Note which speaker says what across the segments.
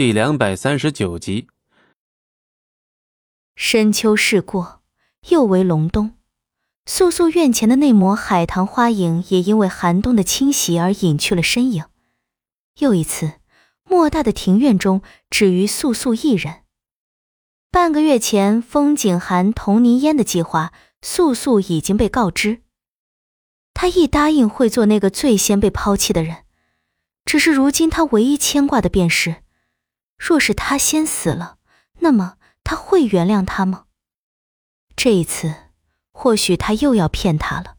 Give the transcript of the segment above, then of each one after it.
Speaker 1: 第两百三十九集。
Speaker 2: 深秋逝过，又为隆冬。素素院前的那抹海棠花影，也因为寒冬的侵袭而隐去了身影。又一次，莫大的庭院中，只余素素一人。半个月前，风景寒、童泥烟的计划，素素已经被告知。他一答应，会做那个最先被抛弃的人。只是如今，他唯一牵挂的便是，若是他先死了，那么他会原谅他吗？这一次。或许他又要骗他了，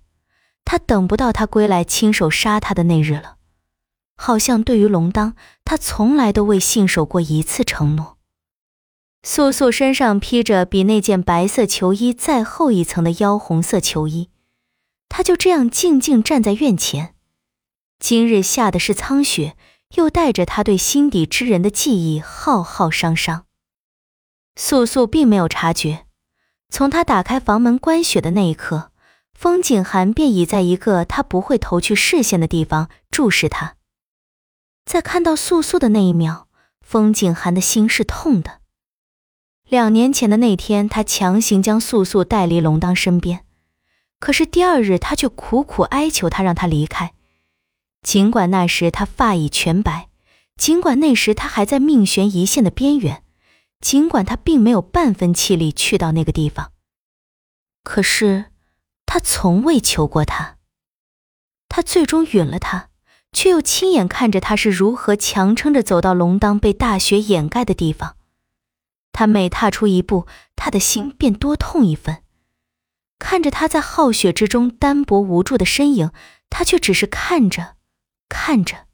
Speaker 2: 他等不到他归来亲手杀他的那日了。好像对于龙当，他从来都未信守过一次承诺。素素身上披着比那件白色球衣再厚一层的妖红色球衣，她就这样静静站在院前。今日下的是苍雪，又带着他对心底之人的记忆，浩浩汤汤。素素并没有察觉。从他打开房门关雪的那一刻，风景寒便已在一个他不会投去视线的地方注视他。在看到素素的那一秒，风景寒的心是痛的。两年前的那天，他强行将素素带离龙当身边，可是第二日他却苦苦哀求他让他离开。尽管那时他发已全白，尽管那时他还在命悬一线的边缘。尽管他并没有半分气力去到那个地方，可是他从未求过他。他最终允了他，却又亲眼看着他是如何强撑着走到龙当被大雪掩盖的地方。他每踏出一步，他的心便多痛一分。看着他在浩雪之中单薄无助的身影，他却只是看着，看着。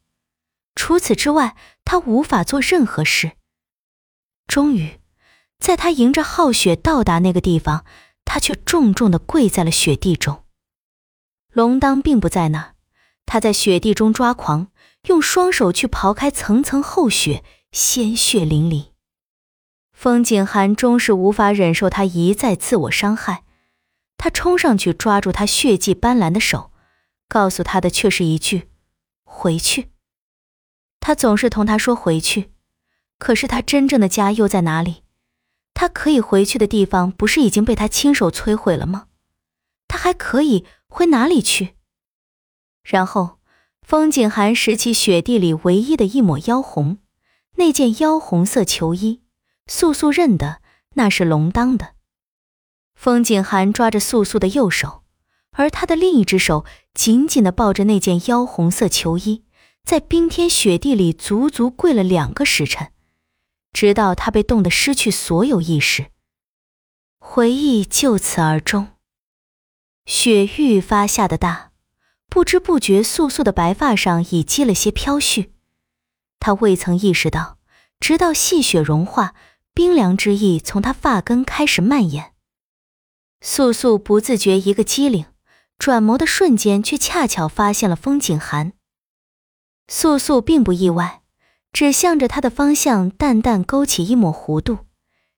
Speaker 2: 除此之外，他无法做任何事。终于，在他迎着浩雪到达那个地方，他却重重的跪在了雪地中。龙当并不在那儿，他在雪地中抓狂，用双手去刨开层层厚雪，鲜血淋漓。风景寒终是无法忍受他一再自我伤害，他冲上去抓住他血迹斑斓的手，告诉他的却是一句：“回去。”他总是同他说回去。可是他真正的家又在哪里？他可以回去的地方不是已经被他亲手摧毁了吗？他还可以回哪里去？然后，风景寒拾起雪地里唯一的一抹妖红，那件妖红色球衣，素素认得那是龙当的。风景寒抓着素素的右手，而他的另一只手紧紧地抱着那件妖红色球衣，在冰天雪地里足足跪了两个时辰。直到他被冻得失去所有意识，回忆就此而终。雪愈发下的大，不知不觉，素素的白发上已积了些飘絮。他未曾意识到，直到细雪融化，冰凉之意从他发根开始蔓延。素素不自觉一个机灵，转眸的瞬间，却恰巧发现了风景寒。素素并不意外。只向着他的方向淡淡勾起一抹弧度，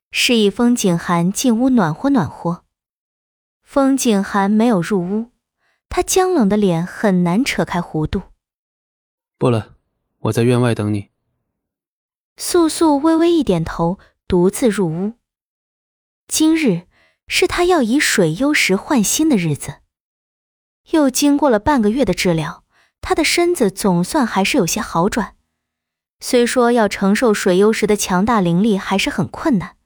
Speaker 2: 示意风景寒进屋暖和暖和。风景寒没有入屋，他僵冷的脸很难扯开弧度。
Speaker 1: 不了，我在院外等你。
Speaker 2: 素素微微一点头，独自入屋。今日是他要以水幽石换心的日子，又经过了半个月的治疗，他的身子总算还是有些好转。虽说要承受水幽石的强大灵力还是很困难，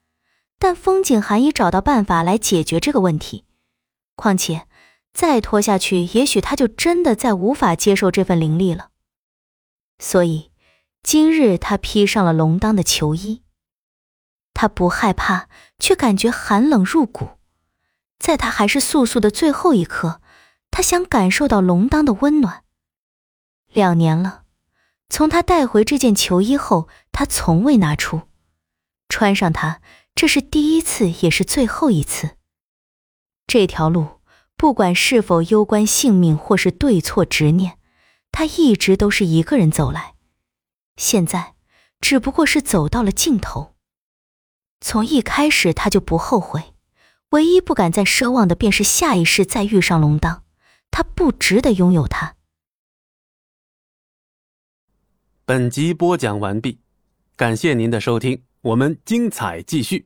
Speaker 2: 但风景寒已找到办法来解决这个问题。况且再拖下去，也许他就真的再无法接受这份灵力了。所以今日他披上了龙当的球衣，他不害怕，却感觉寒冷入骨。在他还是素素的最后一刻，他想感受到龙当的温暖。两年了。从他带回这件球衣后，他从未拿出，穿上它，这是第一次，也是最后一次。这条路，不管是否攸关性命，或是对错执念，他一直都是一个人走来。现在，只不过是走到了尽头。从一开始，他就不后悔，唯一不敢再奢望的，便是下一世再遇上龙当，他不值得拥有它。
Speaker 1: 本集播讲完毕。感谢您的收听，我们精彩继续。